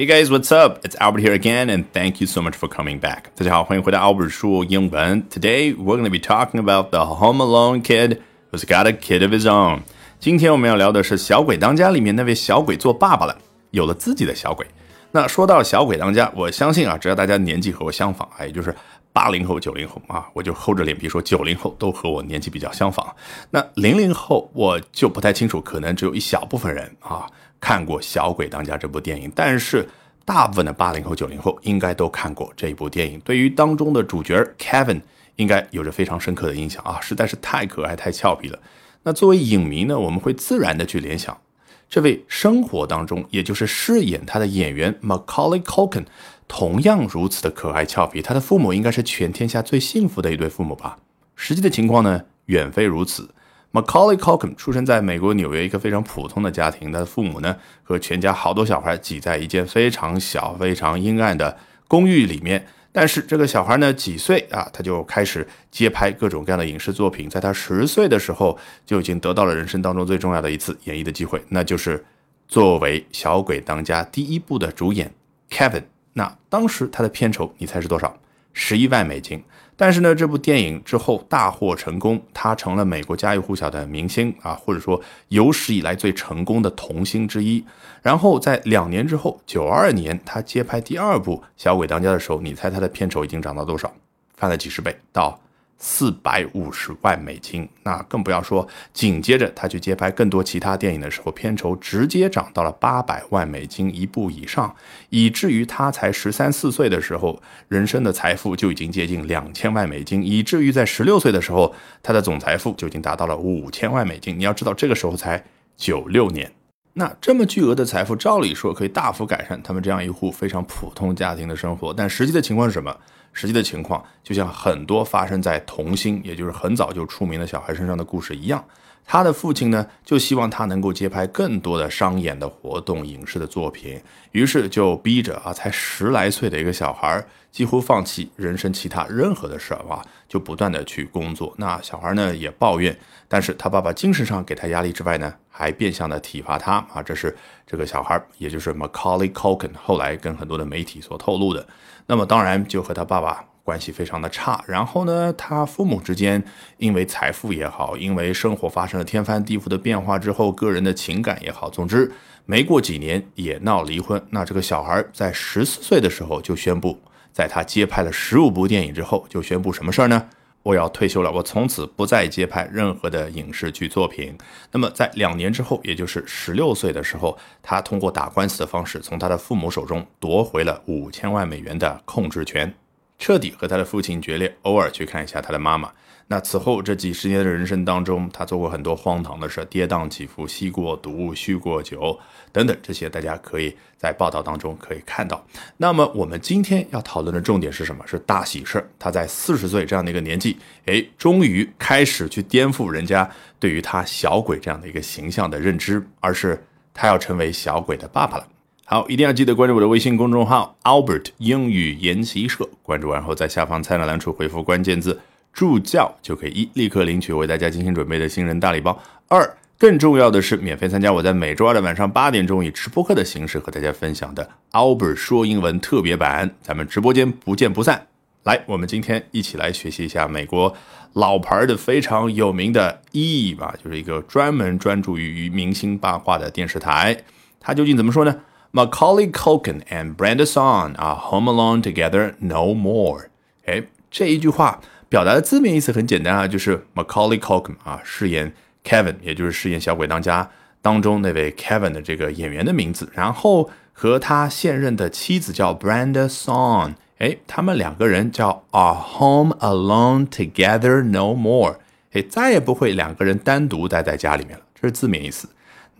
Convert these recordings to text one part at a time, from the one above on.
Hey guys, what's up? It's Albert here again, and thank you so much for coming back. 大家好，欢迎回到 Albert 说英文。Today we're going to be talking about the Home Alone kid who's got a kid of his own. 今天我们要聊的是《小鬼当家》里面那位小鬼做爸爸了，有了自己的小鬼。那说到小鬼当家，我相信啊，只要大家年纪和我相仿，也就是八零后、九零后啊，我就厚着脸皮说九零后都和我年纪比较相仿。那零零后我就不太清楚，可能只有一小部分人啊。看过《小鬼当家》这部电影，但是大部分的八零后、九零后应该都看过这一部电影。对于当中的主角 Kevin，应该有着非常深刻的印象啊，实在是太可爱、太俏皮了。那作为影迷呢，我们会自然的去联想，这位生活当中，也就是饰演他的演员 Macaulay Culkin，同样如此的可爱俏皮。他的父母应该是全天下最幸福的一对父母吧？实际的情况呢，远非如此。Macaulay Culkin 出生在美国纽约一个非常普通的家庭，他的父母呢和全家好多小孩挤在一间非常小、非常阴暗的公寓里面。但是这个小孩呢几岁啊，他就开始接拍各种各样的影视作品。在他十岁的时候，就已经得到了人生当中最重要的一次演绎的机会，那就是作为《小鬼当家》第一部的主演 Kevin。那当时他的片酬，你猜是多少？十一万美金。但是呢，这部电影之后大获成功，他成了美国家喻户晓的明星啊，或者说有史以来最成功的童星之一。然后在两年之后，九二年他接拍第二部《小鬼当家》的时候，你猜他的片酬已经涨到多少？翻了几十倍，到。四百五十万美金，那更不要说紧接着他去接拍更多其他电影的时候，片酬直接涨到了八百万美金一部以上，以至于他才十三四岁的时候，人生的财富就已经接近两千万美金，以至于在十六岁的时候，他的总财富就已经达到了五千万美金。你要知道，这个时候才九六年，那这么巨额的财富，照理说可以大幅改善他们这样一户非常普通家庭的生活，但实际的情况是什么？实际的情况就像很多发生在童星，也就是很早就出名的小孩身上的故事一样。他的父亲呢，就希望他能够接拍更多的商演的活动、影视的作品，于是就逼着啊，才十来岁的一个小孩几乎放弃人生其他任何的事儿啊，就不断的去工作。那小孩呢也抱怨，但是他爸爸精神上给他压力之外呢，还变相的体罚他啊。这是这个小孩，也就是 Macaulay Culkin 后来跟很多的媒体所透露的。那么当然就和他爸爸关系非常的差，然后呢，他父母之间因为财富也好，因为生活发生了天翻地覆的变化之后，个人的情感也好，总之没过几年也闹离婚。那这个小孩在十四岁的时候就宣布，在他接拍了十五部电影之后，就宣布什么事儿呢？我要退休了，我从此不再接拍任何的影视剧作品。那么，在两年之后，也就是十六岁的时候，他通过打官司的方式，从他的父母手中夺回了五千万美元的控制权，彻底和他的父亲决裂。偶尔去看一下他的妈妈。那此后这几十年的人生当中，他做过很多荒唐的事，跌宕起伏，吸过毒，酗过酒等等，这些大家可以在报道当中可以看到。那么我们今天要讨论的重点是什么？是大喜事他在四十岁这样的一个年纪，哎，终于开始去颠覆人家对于他小鬼这样的一个形象的认知，而是他要成为小鬼的爸爸了。好，一定要记得关注我的微信公众号 Albert 英语研习社，关注完后在下方菜单栏处回复关键字。助教就可以一立刻领取为大家精心准备的新人大礼包。二，更重要的是免费参加我在每周二的晚上八点钟以直播课的形式和大家分享的 Albert 说英文特别版。咱们直播间不见不散。来，我们今天一起来学习一下美国老牌的非常有名的 E 吧，就是一个专门专注于明星八卦的电视台。它究竟怎么说呢？Macaulay Culkin and Brenda Song are home alone together no more。哎，这一句话。表达的字面意思很简单啊，就是 Macaulay Culkin 啊饰演 Kevin，也就是饰演《小鬼当家》当中那位 Kevin 的这个演员的名字，然后和他现任的妻子叫 Brenda Song，哎，他们两个人叫 Are home alone together no more，哎，再也不会两个人单独待在家里面了，这是字面意思。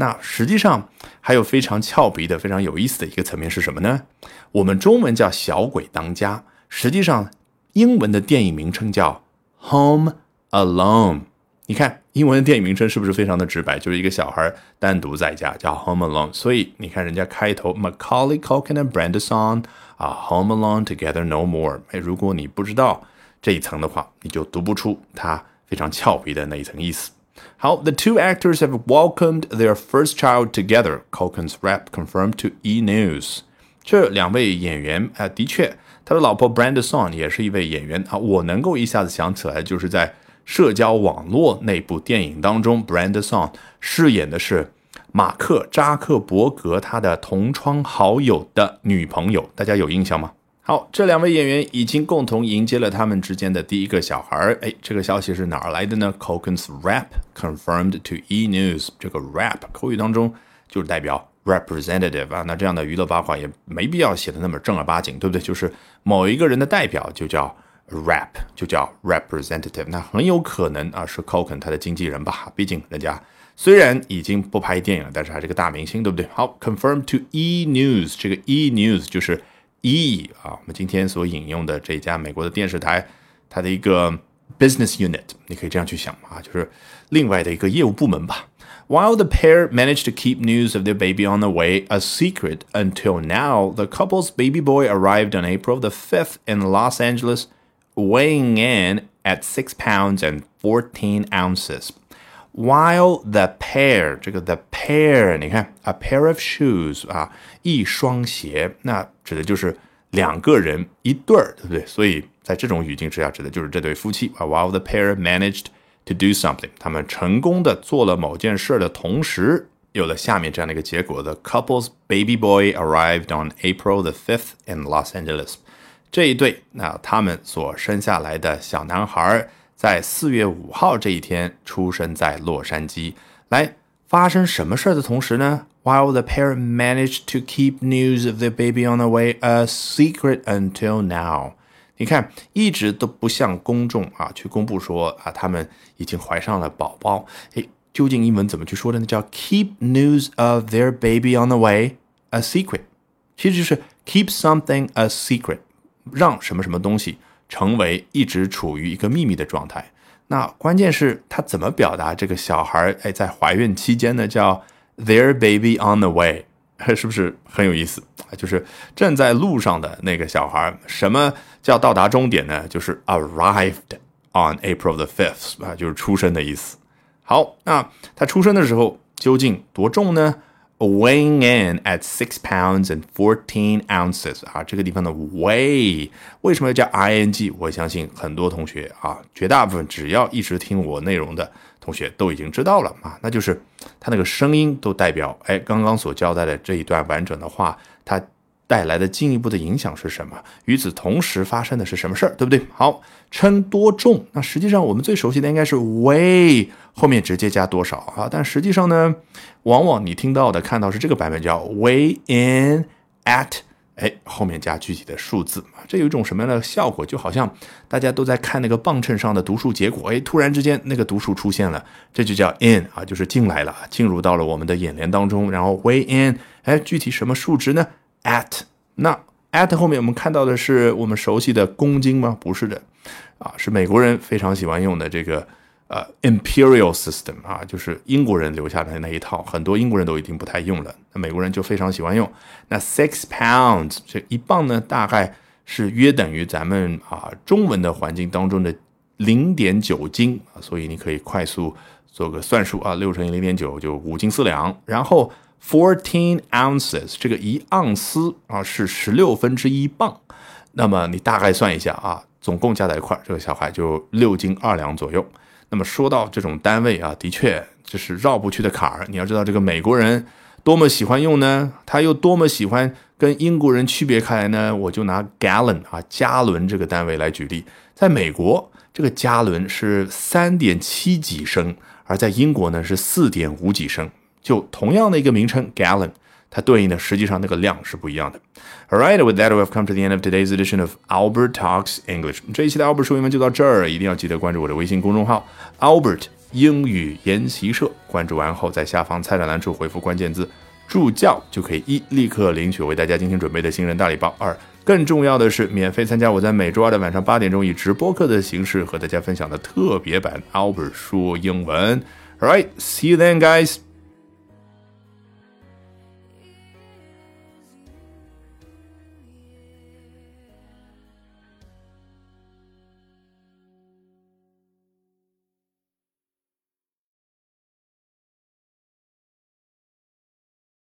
那实际上还有非常俏皮的、非常有意思的一个层面是什么呢？我们中文叫《小鬼当家》，实际上。英文的电影名称叫《Home Alone》，你看英文的电影名称是不是非常的直白？就是一个小孩单独在家叫《Home Alone》。所以你看人家开头 Macaulay Culkin and Brenda Song 啊，《Home Alone Together No More》。哎，如果你不知道这一层的话，你就读不出它非常俏皮的那一层意思。好，The two actors have welcomed their first child together. Culkin's rap confirmed to E News. 这两位演员啊，的确，他的老婆 Brenda Song 也是一位演员啊。我能够一下子想起来，就是在社交网络那部电影当中，Brenda Song 饰演的是马克扎克伯格他的同窗好友的女朋友，大家有印象吗？好，这两位演员已经共同迎接了他们之间的第一个小孩儿。哎，这个消息是哪儿来的呢？Coken's rap confirmed to E News。这个 rap 口语当中就是代表 representative 啊。那这样的娱乐八卦也没必要写的那么正儿八经，对不对？就是某一个人的代表就叫 rap，就叫 representative。那很有可能啊是 Coken 他的经纪人吧？毕竟人家虽然已经不拍电影了，但是还是个大明星，对不对？好，confirmed to E News。这个 E News 就是。E 啊，我们今天所引用的这家美国的电视台，它的一个 business unit，你可以这样去想啊，就是另外的一个业务部门吧。While the pair managed to keep news of their baby on the way a secret until now, the couple's baby boy arrived on April the 5th in Los Angeles, weighing in at 6 pounds and 14 ounces. While the pair，这个 the pair，你看 a pair of shoes 啊，一双鞋，那指的就是两个人一对儿，对不对？所以在这种语境之下，指的就是这对夫妻啊。While the pair managed to do something，他们成功的做了某件事的同时，有了下面这样的一个结果：The couple's baby boy arrived on April the fifth in Los Angeles。这一对，那他们所生下来的小男孩。在四月五号这一天出生在洛杉矶。来，发生什么事儿的同时呢？While the pair managed to keep news of the baby on the way a secret until now，你看，一直都不向公众啊去公布说啊他们已经怀上了宝宝。哎，究竟英文怎么去说的呢？叫 keep news of their baby on the way a secret，其实就是 keep something a secret，让什么什么东西。成为一直处于一个秘密的状态。那关键是他怎么表达这个小孩哎在怀孕期间呢？叫 their baby on the way，是不是很有意思？就是正在路上的那个小孩。什么叫到达终点呢？就是 arrived on April the fifth 啊，就是出生的意思。好，那他出生的时候究竟多重呢？weighing in at six pounds and fourteen ounces 啊，这个地方的 weigh 为什么要加 ing？我相信很多同学啊，绝大部分只要一直听我内容的同学都已经知道了啊，那就是它那个声音都代表哎，刚刚所交代的这一段完整的话，它。带来的进一步的影响是什么？与此同时发生的是什么事儿，对不对？好，称多重，那实际上我们最熟悉的应该是 weigh 后面直接加多少啊？但实际上呢，往往你听到的、看到是这个版本叫 weigh in at，哎，后面加具体的数字，这有一种什么样的效果？就好像大家都在看那个磅秤上的读数结果，哎，突然之间那个读数出现了，这就叫 in 啊，就是进来了，进入到了我们的眼帘当中，然后 weigh in，哎，具体什么数值呢？at 那 at 后面我们看到的是我们熟悉的公斤吗？不是的，啊，是美国人非常喜欢用的这个呃 imperial system 啊，就是英国人留下的那一套，很多英国人都已经不太用了，那美国人就非常喜欢用。那 six pounds 这一磅呢，大概是约等于咱们啊中文的环境当中的零点九斤啊，所以你可以快速做个算术啊，六乘以零点九就五斤四两，然后。Fourteen ounces，这个一盎司啊是十六分之一磅，那么你大概算一下啊，总共加在一块儿，这个小孩就六斤二两左右。那么说到这种单位啊，的确这是绕不去的坎儿。你要知道，这个美国人多么喜欢用呢？他又多么喜欢跟英国人区别开来呢？我就拿 gallon 啊加仑这个单位来举例，在美国这个加仑是三点七几升，而在英国呢是四点五几升。就同样的一个名称 gallon，它对应的实际上那个量是不一样的。All right, with that, we've come to the end of today's edition of Albert Talks English。这一期的 Albert 说英文就到这儿，一定要记得关注我的微信公众号 Albert 英语研习社。关注完后，在下方菜单栏处回复关键字“助教”，就可以一立刻领取为大家精心准备的新人大礼包。二，更重要的是，免费参加我在每周二的晚上八点钟以直播课的形式和大家分享的特别版 Albert 说英文。All right, see you then, guys.